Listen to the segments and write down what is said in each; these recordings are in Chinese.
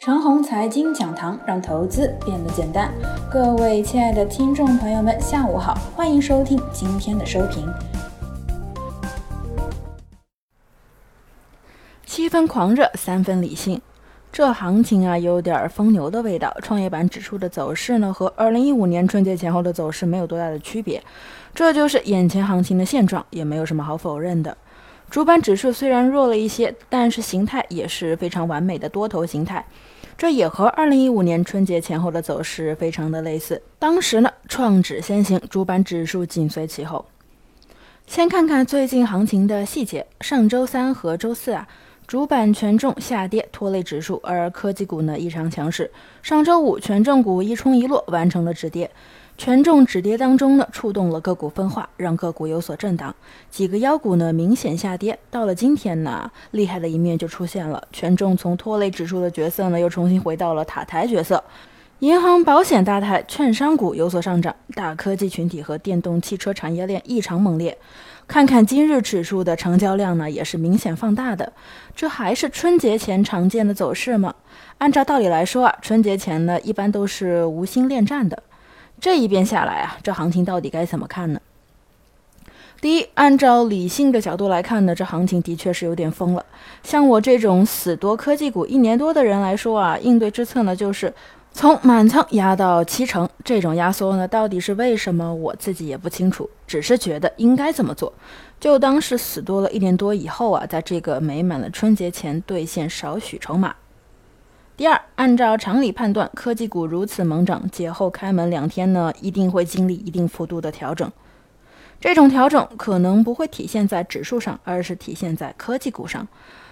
长虹财经讲堂让投资变得简单。各位亲爱的听众朋友们，下午好，欢迎收听今天的收评。七分狂热，三分理性，这行情啊有点疯牛的味道。创业板指数的走势呢，和二零一五年春节前后的走势没有多大的区别，这就是眼前行情的现状，也没有什么好否认的。主板指数虽然弱了一些，但是形态也是非常完美的多头形态，这也和二零一五年春节前后的走势非常的类似。当时呢，创指先行，主板指数紧随其后。先看看最近行情的细节，上周三和周四啊，主板权重下跌拖累指数，而科技股呢异常强势。上周五权重股一冲一落，完成了止跌。权重止跌当中呢，触动了个股分化，让个股有所震荡，几个妖股呢明显下跌。到了今天呢，厉害的一面就出现了，权重从拖累指数的角色呢，又重新回到了塔台角色。银行、保险大台、券商股有所上涨，大科技群体和电动汽车产业链异常猛烈。看看今日指数的成交量呢，也是明显放大的。这还是春节前常见的走势吗？按照道理来说啊，春节前呢一般都是无心恋战的。这一遍下来啊，这行情到底该怎么看呢？第一，按照理性的角度来看呢，这行情的确是有点疯了。像我这种死多科技股一年多的人来说啊，应对之策呢，就是从满仓压到七成。这种压缩呢，到底是为什么，我自己也不清楚，只是觉得应该这么做，就当是死多了一年多以后啊，在这个美满的春节前兑现少许筹码。第二，按照常理判断，科技股如此猛涨，节后开门两天呢，一定会经历一定幅度的调整。这种调整可能不会体现在指数上，而是体现在科技股上。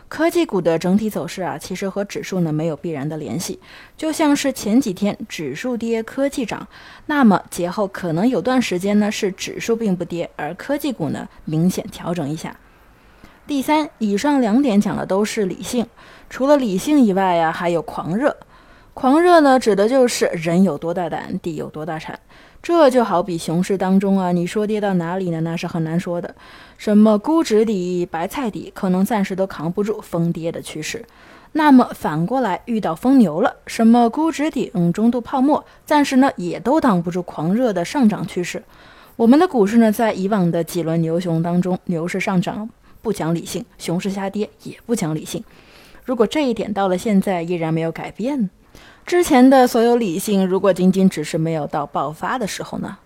科技股的整体走势啊，其实和指数呢没有必然的联系。就像是前几天指数跌，科技涨，那么节后可能有段时间呢是指数并不跌，而科技股呢明显调整一下。第三，以上两点讲的都是理性，除了理性以外呀，还有狂热。狂热呢，指的就是人有多大胆，地有多大产。这就好比熊市当中啊，你说跌到哪里呢？那是很难说的。什么估值底、白菜底，可能暂时都扛不住疯跌的趋势。那么反过来，遇到疯牛了，什么估值顶、中度泡沫，暂时呢也都挡不住狂热的上涨趋势。我们的股市呢，在以往的几轮牛熊当中，牛市上涨。不讲理性，熊市下跌也不讲理性。如果这一点到了现在依然没有改变，之前的所有理性，如果仅仅只是没有到爆发的时候呢？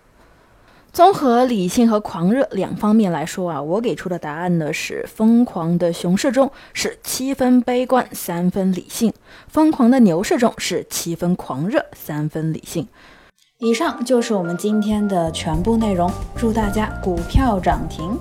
综合理性和狂热两方面来说啊，我给出的答案呢是：疯狂的熊市中是七分悲观，三分理性；疯狂的牛市中是七分狂热，三分理性。以上就是我们今天的全部内容，祝大家股票涨停。